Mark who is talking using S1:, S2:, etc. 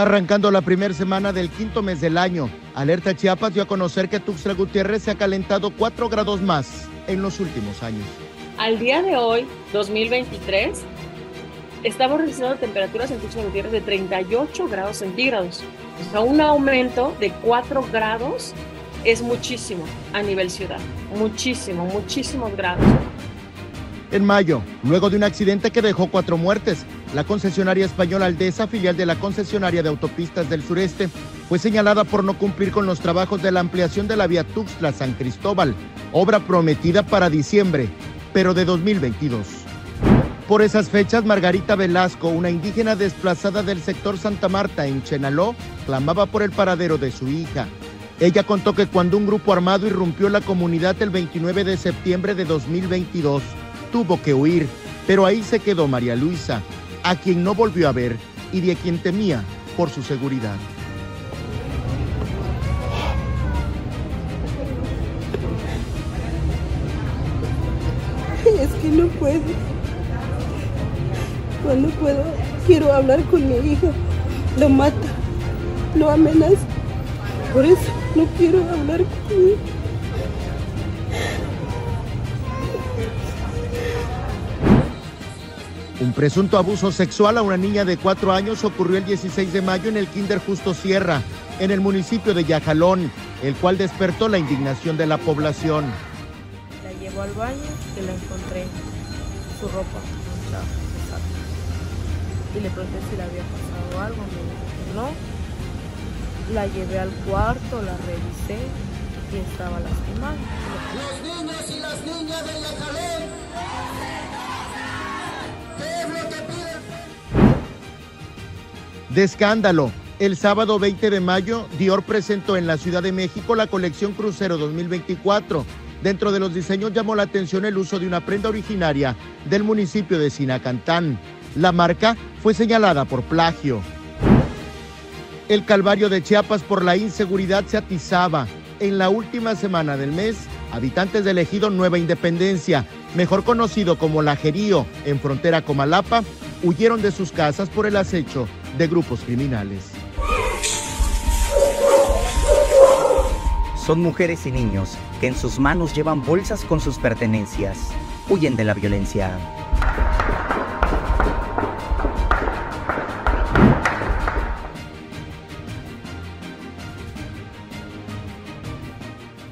S1: Arrancando la primera semana del quinto mes del año, Alerta Chiapas dio a conocer que Tuxtla Gutiérrez se ha calentado 4 grados más en los últimos años.
S2: Al día de hoy, 2023, estamos registrando temperaturas en Tuxtla Gutiérrez de 38 grados centígrados. O sea, un aumento de 4 grados es muchísimo a nivel ciudad. Muchísimo, muchísimos grados.
S1: En mayo, luego de un accidente que dejó cuatro muertes, la concesionaria española Aldesa, filial de la concesionaria de autopistas del sureste, fue señalada por no cumplir con los trabajos de la ampliación de la vía Tuxtla-San Cristóbal, obra prometida para diciembre, pero de 2022. Por esas fechas, Margarita Velasco, una indígena desplazada del sector Santa Marta en Chenaló, clamaba por el paradero de su hija. Ella contó que cuando un grupo armado irrumpió la comunidad el 29 de septiembre de 2022, tuvo que huir, pero ahí se quedó María Luisa, a quien no volvió a ver y de quien temía por su seguridad.
S3: Es que no puedo. Cuando puedo, quiero hablar con mi hija. Lo mata, lo amenaza. Por eso no quiero hablar con él.
S1: Un presunto abuso sexual a una niña de cuatro años ocurrió el 16 de mayo en el Kinder Justo Sierra, en el municipio de Yajalón, el cual despertó la indignación de la población.
S4: La llevo al baño y la encontré su ropa Y le pregunté si le había pasado algo, me dijo que no. La llevé al cuarto, la revisé y estaba lastimada.
S5: Los niños y las niñas de Yajalón
S1: escándalo. El sábado 20 de mayo, Dior presentó en la Ciudad de México la colección Crucero 2024. Dentro de los diseños llamó la atención el uso de una prenda originaria del municipio de Sinacantán. La marca fue señalada por plagio. El calvario de Chiapas por la inseguridad se atizaba. En la última semana del mes, habitantes del ejido Nueva Independencia, mejor conocido como Lajerío, en frontera Comalapa, huyeron de sus casas por el acecho de grupos criminales.
S6: Son mujeres y niños que en sus manos llevan bolsas con sus pertenencias. Huyen de la violencia.